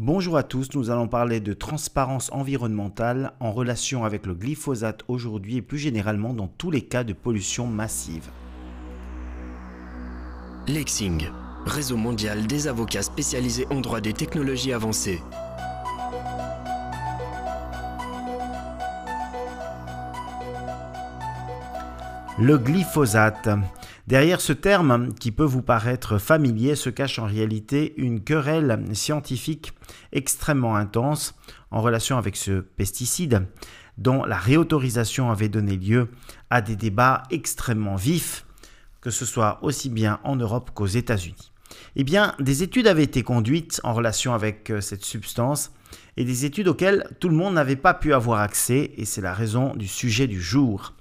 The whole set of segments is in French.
Bonjour à tous, nous allons parler de transparence environnementale en relation avec le glyphosate aujourd'hui et plus généralement dans tous les cas de pollution massive. Lexing, réseau mondial des avocats spécialisés en droit des technologies avancées. Le glyphosate. Derrière ce terme, qui peut vous paraître familier, se cache en réalité une querelle scientifique extrêmement intense en relation avec ce pesticide, dont la réautorisation avait donné lieu à des débats extrêmement vifs, que ce soit aussi bien en Europe qu'aux États-Unis. Eh bien, des études avaient été conduites en relation avec euh, cette substance et des études auxquelles tout le monde n'avait pas pu avoir accès, et c'est la raison du sujet du jour.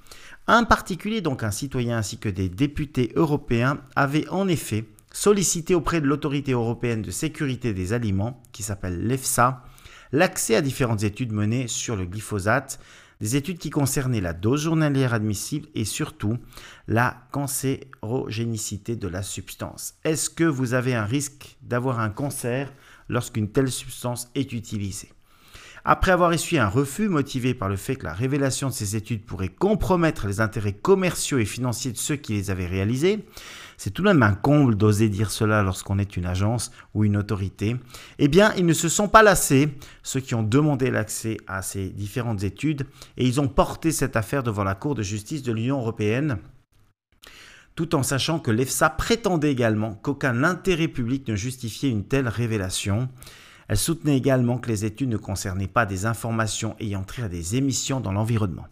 Un particulier, donc un citoyen ainsi que des députés européens, avaient en effet sollicité auprès de l'autorité européenne de sécurité des aliments, qui s'appelle l'EFSA, l'accès à différentes études menées sur le glyphosate, des études qui concernaient la dose journalière admissible et surtout la cancérogénicité de la substance. Est-ce que vous avez un risque d'avoir un cancer lorsqu'une telle substance est utilisée? Après avoir essuyé un refus motivé par le fait que la révélation de ces études pourrait compromettre les intérêts commerciaux et financiers de ceux qui les avaient réalisées, c'est tout de même un comble d'oser dire cela lorsqu'on est une agence ou une autorité, eh bien ils ne se sont pas lassés, ceux qui ont demandé l'accès à ces différentes études, et ils ont porté cette affaire devant la Cour de justice de l'Union européenne tout en sachant que l'EFSA prétendait également qu'aucun intérêt public ne justifiait une telle révélation. Elle soutenait également que les études ne concernaient pas des informations ayant trait à des émissions dans l'environnement.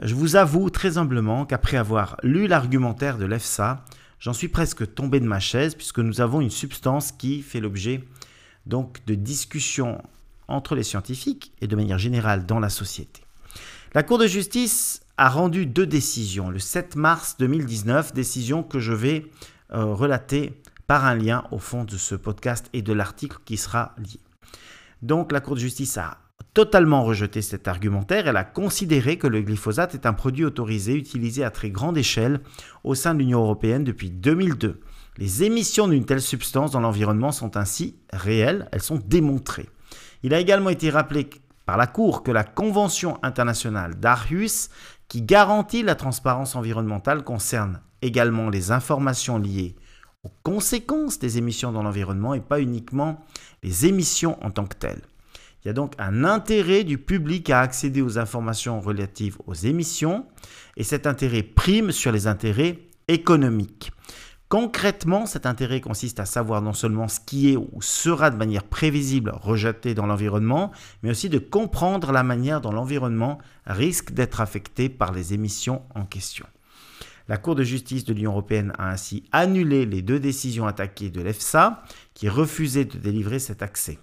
Je vous avoue très humblement qu'après avoir lu l'argumentaire de l'EFSA, j'en suis presque tombé de ma chaise puisque nous avons une substance qui fait l'objet donc de discussions entre les scientifiques et de manière générale dans la société. La Cour de justice a rendu deux décisions le 7 mars 2019, décision que je vais euh, relater par un lien au fond de ce podcast et de l'article qui sera lié. Donc la Cour de justice a totalement rejeté cet argumentaire. Elle a considéré que le glyphosate est un produit autorisé utilisé à très grande échelle au sein de l'Union européenne depuis 2002. Les émissions d'une telle substance dans l'environnement sont ainsi réelles, elles sont démontrées. Il a également été rappelé par la Cour que la Convention internationale d'Arhus, qui garantit la transparence environnementale, concerne également les informations liées aux conséquences des émissions dans l'environnement et pas uniquement les émissions en tant que telles. Il y a donc un intérêt du public à accéder aux informations relatives aux émissions et cet intérêt prime sur les intérêts économiques. Concrètement, cet intérêt consiste à savoir non seulement ce qui est ou sera de manière prévisible rejeté dans l'environnement, mais aussi de comprendre la manière dont l'environnement risque d'être affecté par les émissions en question. La Cour de justice de l'Union européenne a ainsi annulé les deux décisions attaquées de l'EFSA qui refusait de délivrer cet accès.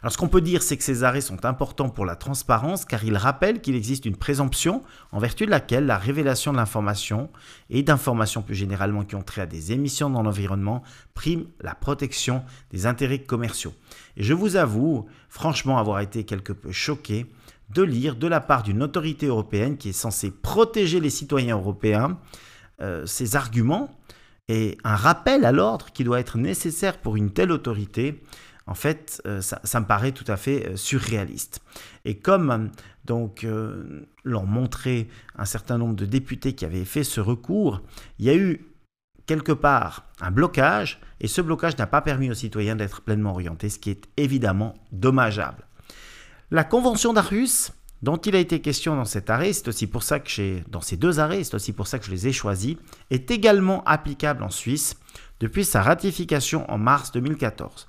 Alors ce qu'on peut dire, c'est que ces arrêts sont importants pour la transparence car ils rappellent qu'il existe une présomption en vertu de laquelle la révélation de l'information et d'informations plus généralement qui ont trait à des émissions dans l'environnement prime la protection des intérêts commerciaux. Et je vous avoue franchement avoir été quelque peu choqué de lire de la part d'une autorité européenne qui est censée protéger les citoyens européens euh, ces arguments et un rappel à l'ordre qui doit être nécessaire pour une telle autorité. En fait, euh, ça, me paraît tout à fait euh, surréaliste. Et comme l'ont montré un certain nombre de députés qui avaient fait ce recours, il y a eu quelque part un blocage, et ce blocage n'a pas permis aux citoyens d'être pleinement orientés, ce qui est évidemment dommageable. La convention d'Arhus, dont il a été question dans cet arrêt, c'est aussi pour ça que dans ces deux arrêts, c'est aussi pour ça que je les ai choisis, est également applicable en Suisse depuis sa ratification en mars 2014.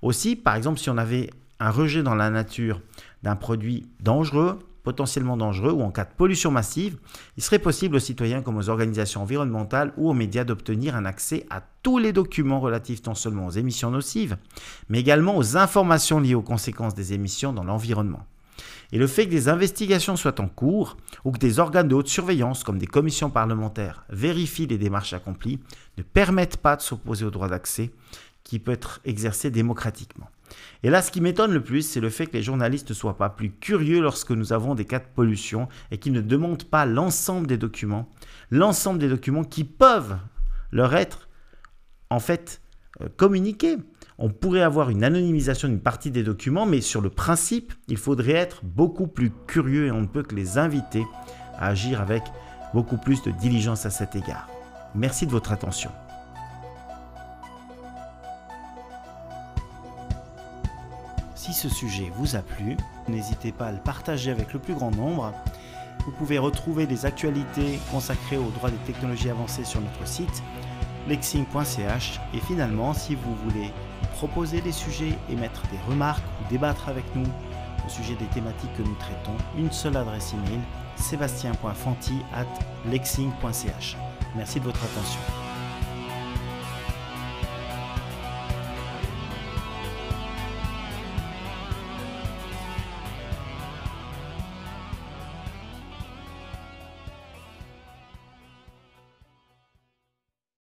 Aussi, par exemple, si on avait un rejet dans la nature d'un produit dangereux, potentiellement dangereux ou en cas de pollution massive, il serait possible aux citoyens comme aux organisations environnementales ou aux médias d'obtenir un accès à tous les documents relatifs non seulement aux émissions nocives, mais également aux informations liées aux conséquences des émissions dans l'environnement. Et le fait que des investigations soient en cours ou que des organes de haute surveillance comme des commissions parlementaires vérifient les démarches accomplies ne permettent pas de s'opposer au droit d'accès qui peut être exercé démocratiquement. Et là, ce qui m'étonne le plus, c'est le fait que les journalistes ne soient pas plus curieux lorsque nous avons des cas de pollution et qu'ils ne demandent pas l'ensemble des documents, l'ensemble des documents qui peuvent leur être en fait euh, communiqués. On pourrait avoir une anonymisation d'une partie des documents, mais sur le principe, il faudrait être beaucoup plus curieux et on ne peut que les inviter à agir avec beaucoup plus de diligence à cet égard. Merci de votre attention. Si ce sujet vous a plu, n'hésitez pas à le partager avec le plus grand nombre. Vous pouvez retrouver des actualités consacrées aux droits des technologies avancées sur notre site lexing.ch et finalement si vous voulez proposer des sujets, émettre des remarques ou débattre avec nous au sujet des thématiques que nous traitons, une seule adresse email sébastien.fanti at lexing.ch. Merci de votre attention.